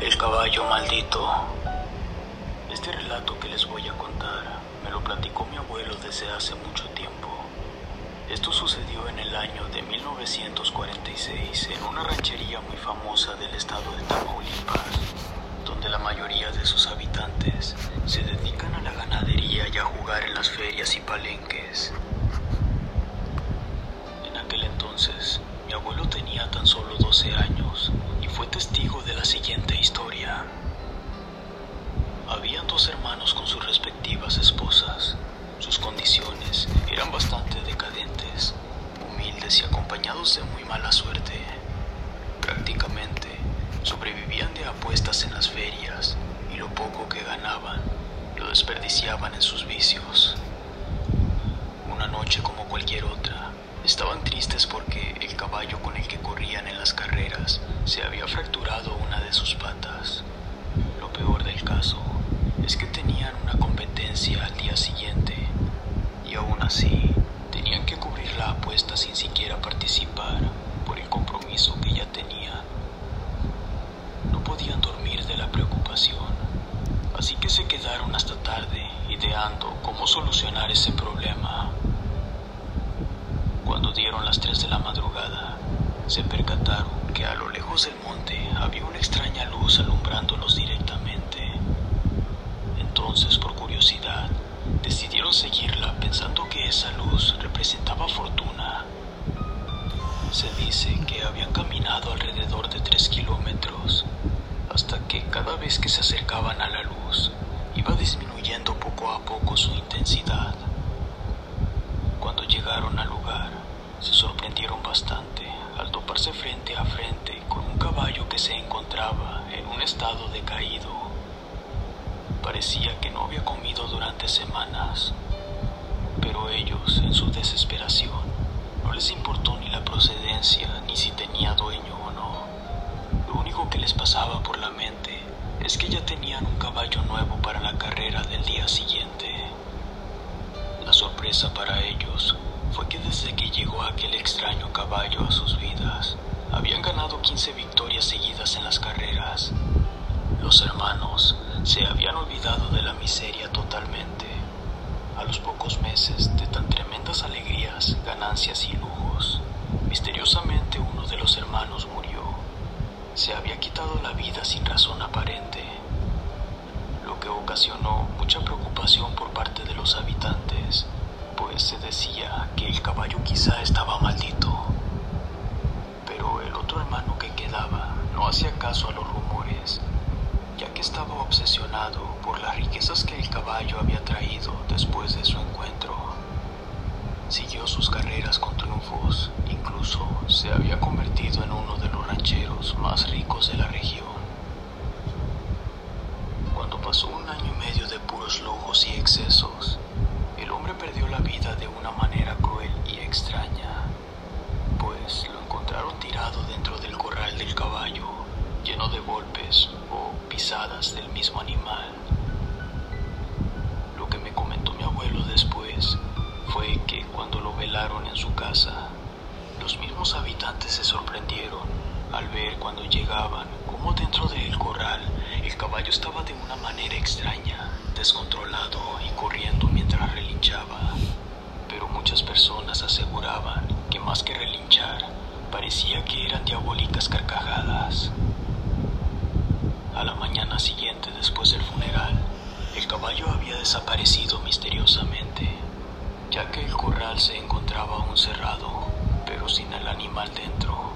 El caballo maldito. Este relato que les voy a contar me lo platicó mi abuelo desde hace mucho tiempo. Esto sucedió en el año de 1946 en una ranchería muy famosa del estado de Tamaulipas, donde la mayoría de sus habitantes se dedican a la ganadería y a jugar en las ferias y palenques. Hermanos con sus respectivas esposas. Sus condiciones eran bastante decadentes, humildes y acompañados de muy mala suerte. Prácticamente sobrevivían de apuestas en las ferias y lo poco que ganaban lo desperdiciaban en sus vicios. Una noche como cualquier otra, estaban tristes porque el caballo con el que corrían en las carreras se había fracturado una de sus patas. Lo peor del caso es que tenían una competencia al día siguiente y aún así tenían que cubrir la apuesta sin siquiera participar por el compromiso que ya tenían. No podían dormir de la preocupación, así que se quedaron hasta tarde ideando cómo solucionar ese problema. Cuando dieron las 3 de la madrugada, se percataron que a lo lejos del monte había una extraña luz alumbrándolos directamente. Entonces, por curiosidad, decidieron seguirla pensando que esa luz representaba fortuna. Se dice que habían caminado alrededor de tres kilómetros, hasta que cada vez que se acercaban a la luz, iba disminuyendo poco poco su intensidad. Cuando llegaron al lugar, se sorprendieron bastante al toparse frente a frente con un caballo que se encontraba en un estado decaído. Parecía que no había comido durante semanas, pero ellos, en su desesperación, habían ganado 15 victorias seguidas en las carreras. Los hermanos se habían olvidado de la miseria totalmente. A los pocos meses de tan tremendas alegrías, ganancias y lujos, misteriosamente uno de los hermanos murió. Se había quitado la vida sin razón aparente, lo que ocasionó mucha preocupación por parte de los habitantes, pues se decía que el caballo quizá estaba maldito. Hermano que quedaba no hacía caso a los rumores ya que estaba obsesionado por las riquezas que el caballo había traído después de su encuentro. Siguió sus carreras con triunfos, incluso se había convertido en uno de los rancheros más ricos de la región. Cuando pasó un año y medio de puros lujos y excesos, el hombre perdió la vida de una manera cruel y extraña, pues lo encontraron tirado dentro del corral del caballo, lleno de golpes o pisadas del mismo animal. Lo que me comentó mi abuelo después fue que cuando lo velaron en su casa, los mismos habitantes se sorprendieron al ver cuando llegaban cómo dentro del corral el caballo estaba de una manera extraña, descontrolado y corriendo mientras relinchaba. Pero muchas personas aseguraban que más que relinchar, parecía que eran diabólicas carcajadas. A la mañana siguiente, después del funeral, el caballo había desaparecido misteriosamente, ya que el corral se encontraba aún cerrado, pero sin el animal dentro.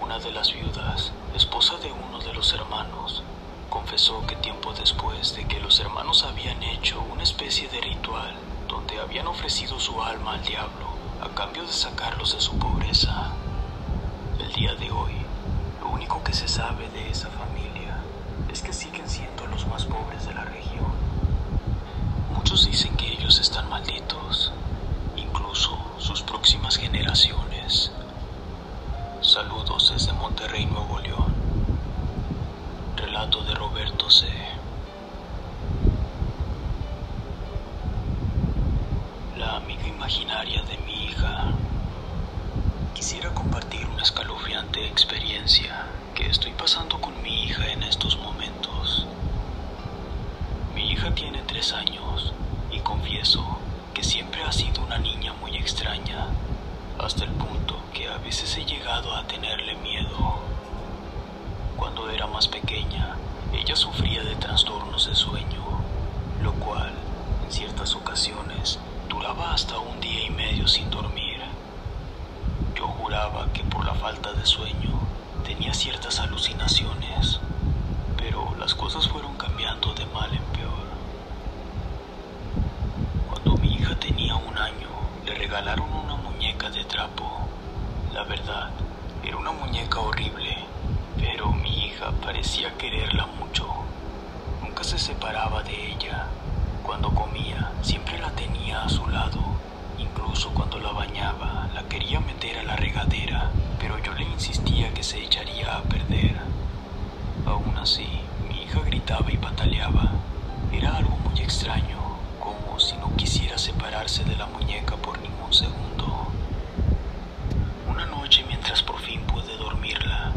Una de las viudas, esposa de uno de los hermanos, confesó que tiempo después de que los hermanos habían hecho una especie de ritual donde habían ofrecido su alma al diablo a cambio de sacarlos de su pobreza, el día de hoy lo único que se sabe de esa familia es que siguen siendo los más pobres de la región. Muchos dicen que ellos están malditos, incluso sus próximas generaciones. Saludos desde Monterrey, Nuevo León. Relato de Roberto C. La amiga imaginaria de mi hija. Quisiera compartir una escalofriante experiencia estoy pasando con mi hija en estos momentos. Mi hija tiene tres años y confieso que siempre ha sido una niña muy extraña, hasta el punto que a veces he llegado a tenerle miedo. Cuando era más pequeña, ella sufría de trastornos de sueño, lo cual, en ciertas ocasiones, duraba hasta un día y medio sin dormir. Yo juraba que por la falta de sueño tenía ciertas alucinaciones, pero las cosas fueron cambiando de mal en peor. Cuando mi hija tenía un año, le una muñeca de trapo. La verdad, era una muñeca horrible pero mi hija parecía quererla mucho. Nunca se separaba de ella. Cuando comía, siempre la tenía a su lado. Incluso cuando la bañaba, la quería meter a la regadera, pero yo le insistía que se echaría a perder. Aún así, mi hija gritaba y pataleaba. Era algo muy extraño, si no quisiera separarse de la muñeca por ningún segundo. Una noche mientras por fin pude dormirla,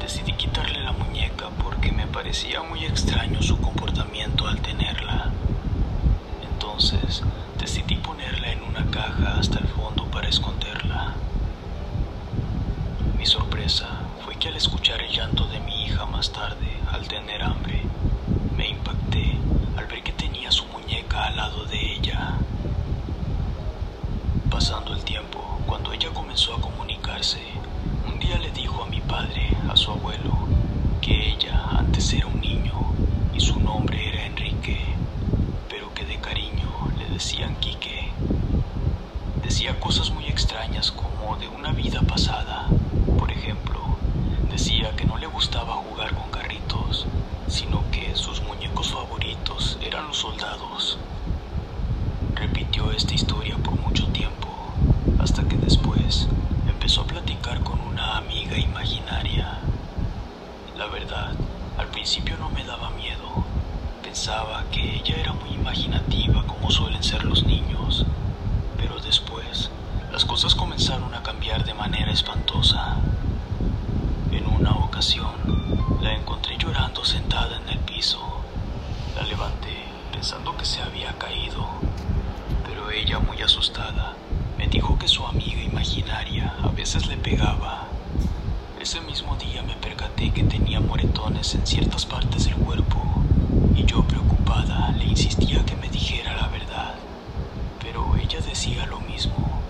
decidí quitarle la muñeca porque me parecía muy extraño su comportamiento al tenerla. Entonces decidí ponerla en una caja hasta el fondo para esconderla. Mi sorpresa fue que al escuchar el llanto de mi hija más tarde, al tener hambre, me impacté al ver que tenía su muñeca al lado de ella. Pasando el tiempo, cuando ella comenzó a comunicarse, un día le dijo a mi padre, a su abuelo, que ella antes era un niño y su nombre era Enrique, pero que de cariño le decían Quique. Decía cosas muy extrañas como de una vida pasada. Por ejemplo, decía que no le gustaba jugar con carritos, sino que sus muñecos favoritos eran los soldados. Repitió esta historia por mucho tiempo, hasta que después empezó a platicar con una amiga imaginaria. La verdad, al principio no me daba miedo. Pensaba que ella era muy imaginativa como suelen ser los niños. Pero después, las cosas comenzaron a cambiar de manera espantosa. En una ocasión, la encontré llorando sentada en el piso. La levanté pensando que se había caído, pero ella, muy asustada, me dijo que su amiga imaginaria a veces le pegaba. Ese mismo día me percaté que tenía moretones en ciertas partes del cuerpo y yo preocupada le insistía que me dijera la verdad, pero ella decía lo mismo.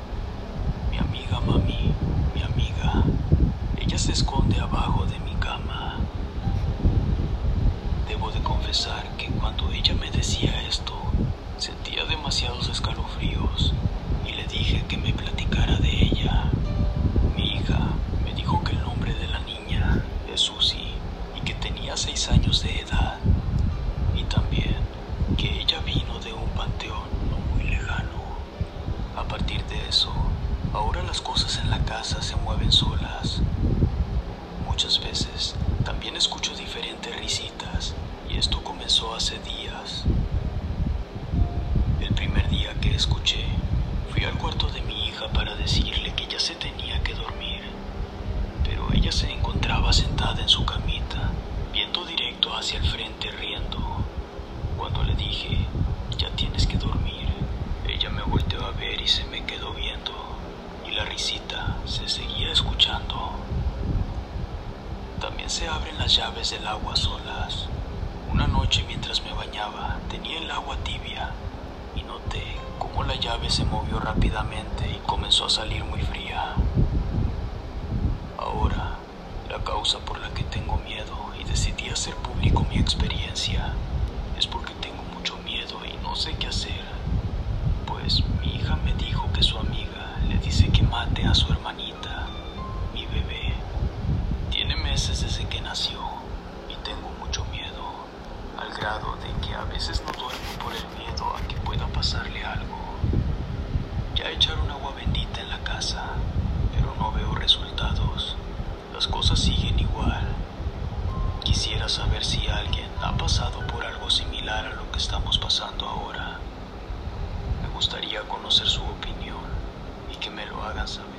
Mi amiga mami, mi amiga, ella se esconde abajo de mi cama. Debo de confesar que cuando ella me decía esto, sentía demasiados escalofríos y le dije que me platicara de ella. Mi hija me dijo que el nombre de la niña es Susie y que tenía seis años de edad. Y también que ella vino de un panteón no muy lejano. A partir de eso, ahora las cosas en la casa se mueven solas. Muchas veces también escucho diferentes risitas y esto comenzó hace días. El primer día que escuché, fui al cuarto de mi hija para decirle que ya se tenía que dormir, pero ella se encontraba sentada en su camita, viendo directo hacia el frente riendo. Cuando le dije, ya tienes que dormir, ella me volteó a ver y se me quedó viendo, y la risita se seguía escuchando. También se abren las llaves del agua solas. Una noche mientras me bañaba tenía el agua tibia y noté la llave se movió rápidamente y comenzó a salir muy fría. Ahora, la causa por la que tengo miedo y decidí hacer público mi experiencia es porque tengo mucho miedo y no sé qué hacer. Pues mi hija me dijo que su amiga le dice que mate quisiera saber si alguien ha pasado por algo similar a lo que estamos pasando ahora. Me gustaría conocer su opinión y que me lo hagan saber.